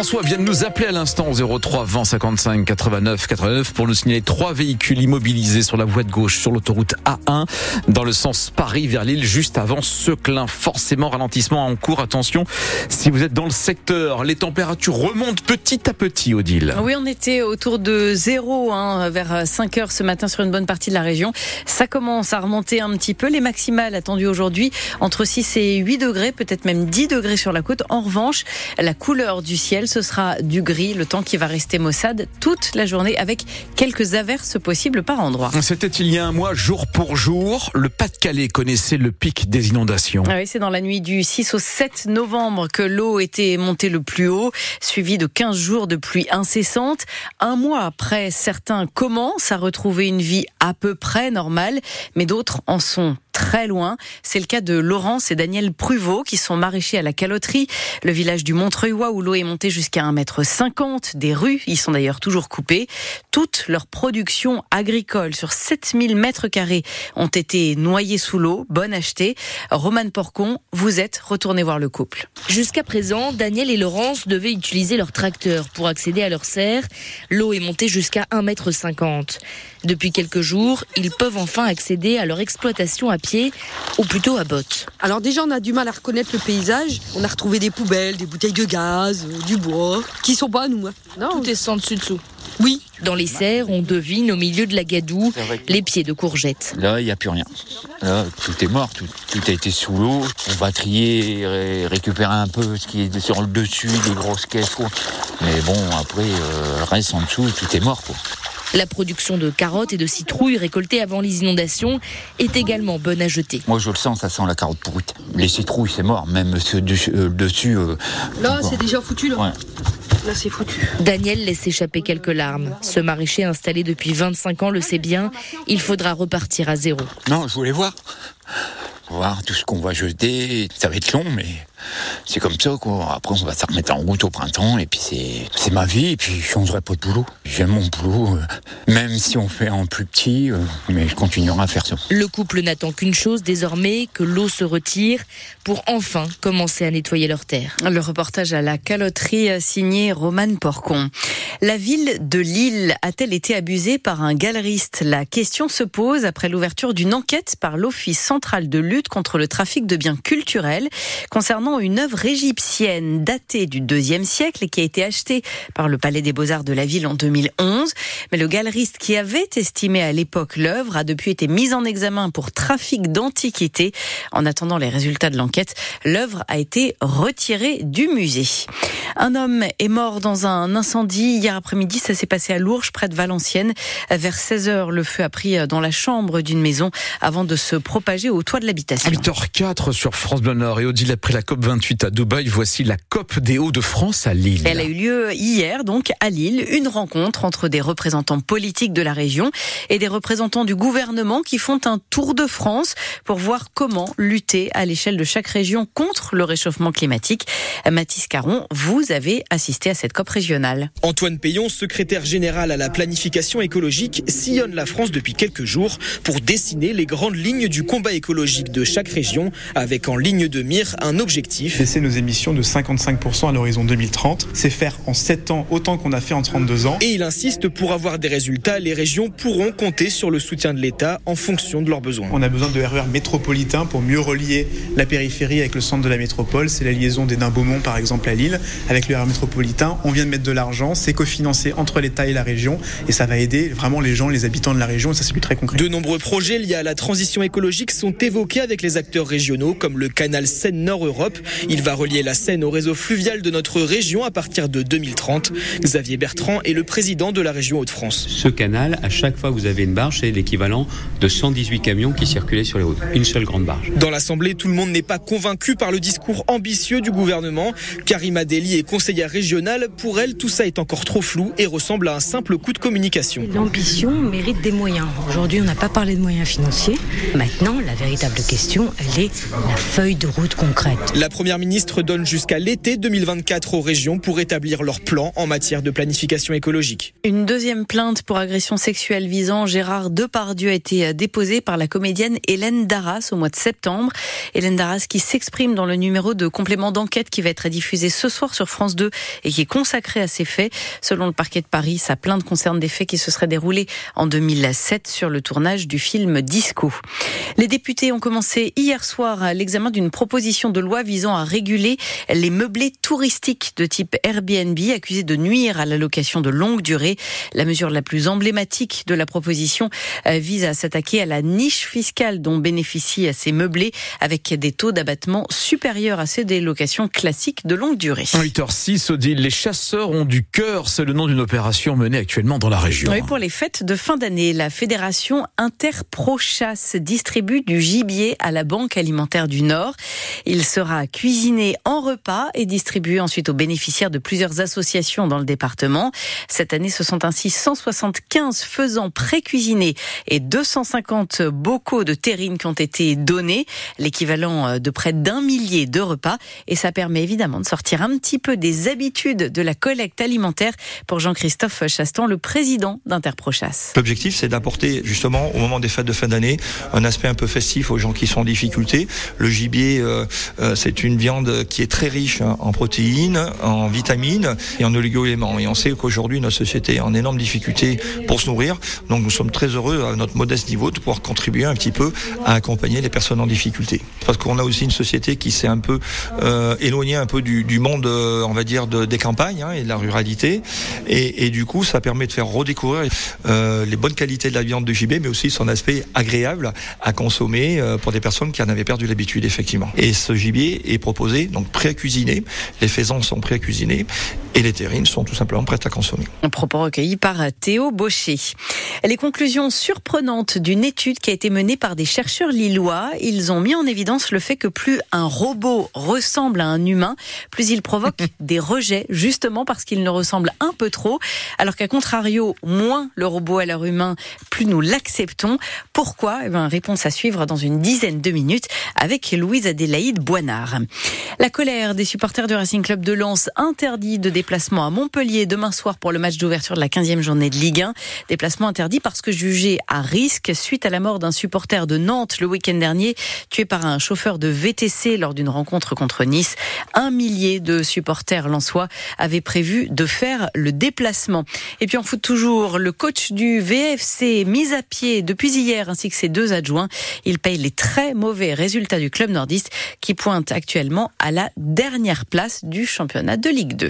François vient de nous appeler à l'instant au 03 20 55 89 89 pour nous signaler trois véhicules immobilisés sur la voie de gauche sur l'autoroute A1 dans le sens Paris vers Lille juste avant Seclin. Forcément ralentissement en cours. Attention si vous êtes dans le secteur. Les températures remontent petit à petit, Odile. Oui, on était autour de zéro hein, vers 5 heures ce matin sur une bonne partie de la région. Ça commence à remonter un petit peu. Les maximales attendues aujourd'hui entre 6 et 8 degrés, peut-être même 10 degrés sur la côte. En revanche, la couleur du ciel ce sera du gris, le temps qui va rester maussade toute la journée avec quelques averses possibles par endroit. C'était il y a un mois, jour pour jour. Le Pas-de-Calais connaissait le pic des inondations. Ah oui, c'est dans la nuit du 6 au 7 novembre que l'eau était montée le plus haut, suivi de 15 jours de pluie incessante. Un mois après, certains commencent à retrouver une vie à peu près normale, mais d'autres en sont très loin. C'est le cas de Laurence et Daniel Pruvot qui sont maraîchers à la caloterie, le village du Montreuilois où l'eau est montée jusqu'à 1m50. Des rues y sont d'ailleurs toujours coupées. Toute leur production agricole sur 7000 mètres carrés ont été noyées sous l'eau. Bonne achetée. Romane Porcon, vous êtes retourné voir le couple. Jusqu'à présent, Daniel et Laurence devaient utiliser leur tracteur pour accéder à leur serre. L'eau est montée jusqu'à 1m50. Depuis quelques jours, ils peuvent enfin accéder à leur exploitation à pied, ou plutôt à botte. Alors déjà, on a du mal à reconnaître le paysage. On a retrouvé des poubelles, des bouteilles de gaz, euh, du bois, qui sont pas à nous. Hein. Non, tout est sans dessus dessous. Oui. Dans les serres, on devine au milieu de la gadoue les pieds de courgettes. Là, il n'y a plus rien. Là, tout est mort, tout, a été sous l'eau. On va trier, et récupérer un peu ce qui est sur le dessus, des grosses caisses. Mais bon, après, euh, reste en dessous, tout est mort. Quoi. La production de carottes et de citrouilles récoltées avant les inondations est également bonne à jeter. Moi, je le sens, ça sent la carotte pourrite. Les citrouilles, c'est mort, même ceux dessus. Euh, dessus euh, là, c'est déjà foutu, là. Là, c'est foutu. Daniel laisse échapper quelques larmes. Ce maraîcher installé depuis 25 ans le sait bien. Il faudra repartir à zéro. Non, je voulais voir. Voir tout ce qu'on va jeter. Ça va être long, mais c'est comme ça quoi. Après on va se remettre en route au printemps et puis c'est ma vie et puis je changerai pas de boulot. J'aime mon boulot, euh, même si on fait en plus petit, euh, mais je continuerai à faire ça. Le couple n'attend qu'une chose désormais, que l'eau se retire pour enfin commencer à nettoyer leur terre. Le reportage à la caloterie euh, signé Romane Porcon. La ville de Lille a-t-elle été abusée par un galeriste? La question se pose après l'ouverture d'une enquête par l'Office central de lutte contre le trafic de biens culturels concernant une œuvre égyptienne datée du deuxième siècle et qui a été achetée par le Palais des Beaux-Arts de la ville en 2011. Mais le galeriste qui avait estimé à l'époque l'œuvre a depuis été mis en examen pour trafic d'antiquités. En attendant les résultats de l'enquête, l'œuvre a été retirée du musée. Un homme est mort dans un incendie hier après-midi. Ça s'est passé à Lourges, près de Valenciennes. Vers 16 heures, le feu a pris dans la chambre d'une maison avant de se propager au toit de l'habitation. 8h04 sur France Bleu Nord et Odile après la COP28 à Dubaï. Voici la COP des Hauts-de-France à Lille. Elle a eu lieu hier, donc, à Lille. Une rencontre entre des représentants politiques de la région et des représentants du gouvernement qui font un tour de France pour voir comment lutter à l'échelle de chaque région contre le réchauffement climatique. Mathis Caron, vous avez assisté à cette COP régionale. Antoine Payon, secrétaire général à la planification écologique, sillonne la France depuis quelques jours pour dessiner les grandes lignes du combat écologique de chaque région avec en ligne de mire un objectif Baisser nos émissions de 55% à l'horizon 2030, c'est faire en 7 ans autant qu'on a fait en 32 ans. Et il insiste, pour avoir des résultats, les régions pourront compter sur le soutien de l'État en fonction de leurs besoins. On a besoin de RER métropolitains pour mieux relier la périphérie avec le centre de la métropole. C'est la liaison des Beaumont par exemple à Lille avec le RER métropolitain. On vient de mettre de l'argent, c'est cofinancé entre l'État et la région et ça va aider vraiment les gens, les habitants de la région et ça c'est plus très concret. De nombreux projets liés à la transition écologique sont évoqués avec les acteurs régionaux comme le canal Seine-Nord Europe il va relier la Seine au réseau fluvial de notre région à partir de 2030. Xavier Bertrand est le président de la région Hauts-de-France. Ce canal, à chaque fois que vous avez une barge, c'est l'équivalent de 118 camions qui circulaient sur les routes. Une seule grande barge. Dans l'Assemblée, tout le monde n'est pas convaincu par le discours ambitieux du gouvernement. Karima Deli est conseillère régionale. Pour elle, tout ça est encore trop flou et ressemble à un simple coup de communication. L'ambition mérite des moyens. Aujourd'hui, on n'a pas parlé de moyens financiers. Maintenant, la véritable question, elle est la feuille de route concrète. La Première ministre donne jusqu'à l'été 2024 aux régions pour établir leur plan en matière de planification écologique. Une deuxième plainte pour agression sexuelle visant Gérard Depardieu a été déposée par la comédienne Hélène Darras au mois de septembre. Hélène Darras qui s'exprime dans le numéro de complément d'enquête qui va être diffusé ce soir sur France 2 et qui est consacré à ces faits. Selon le parquet de Paris, sa plainte concerne des faits qui se seraient déroulés en 2007 sur le tournage du film Disco. Les députés ont commencé hier soir l'examen d'une proposition de loi visant à réguler les meublés touristiques de type Airbnb accusés de nuire à la location de longue durée. La mesure la plus emblématique de la proposition euh, vise à s'attaquer à la niche fiscale dont bénéficient ces meublés avec des taux d'abattement supérieurs à ceux des locations classiques de longue durée. 8h06, Odile, les chasseurs ont du cœur, c'est le nom d'une opération menée actuellement dans la région. Oui, pour les fêtes de fin d'année, la fédération Interprochasse distribue du gibier à la Banque alimentaire du Nord. Il sera cuisiné en repas et distribué ensuite aux bénéficiaires de plusieurs associations dans le département. Cette année, ce sont ainsi 175 faisans pré-cuisinés et 250 bocaux de terrine qui ont été donnés, l'équivalent de près d'un millier de repas. Et ça permet évidemment de sortir un petit peu des habitudes de la collecte alimentaire pour Jean-Christophe Chaston, le président d'Interprochasse. L'objectif, c'est d'apporter justement au moment des fêtes de fin d'année un aspect un peu festif aux gens qui sont en difficulté. Le gibier, euh, euh, c'est une viande qui est très riche en protéines, en vitamines et en oligo-éléments. Et on sait qu'aujourd'hui, notre société est en énorme difficulté pour se nourrir. Donc nous sommes très heureux à notre modeste niveau de pouvoir contribuer un petit peu à accompagner les personnes en difficulté. Parce qu'on a aussi une société qui s'est un peu euh, éloignée un peu du, monde, euh, on va dire, de, des campagnes hein, et de la ruralité. Et, du coup, ça permet de faire redécouvrir euh, les bonnes qualités de la viande de gibier, mais aussi son aspect agréable à consommer pour des personnes qui en avaient perdu l'habitude, effectivement. Et ce gibier est proposé donc prêt à cuisiner. Les faisans sont prêts à cuisiner et les terrines sont tout simplement prêtes à consommer. Un propos recueilli par Théo Baucher. Les conclusions surprenantes d'une étude qui a été menée par des chercheurs lillois, ils ont mis en évidence le fait que plus un robot ressemble à un humain, plus il provoque des rejets, justement parce qu'il ne ressemble un peu trop, alors qu'à contrario, moins le robot a l'air humain, plus nous l'acceptons. Pourquoi? Eh bien, Réponse à suivre dans une dizaine de minutes avec Louise Adélaïde Boinard. La colère des supporters du Racing Club de Lens interdit de déplacement à Montpellier demain soir pour le match d'ouverture de la 15e journée de Ligue 1. Déplacement interdit parce que jugé à risque suite à la mort d'un supporter de Nantes le week-end dernier, tué par un chauffeur de VTC lors d'une rencontre contre Nice. Un millier de supporters lensois avaient prévu de faire le déplacement. Et puis on fout toujours, le coach du VFC mis à pied depuis hier ainsi que ses deux adjoints. Il paye les très mauvais résultats du club nordiste qui pointe actuellement à la dernière place du championnat de Ligue 2.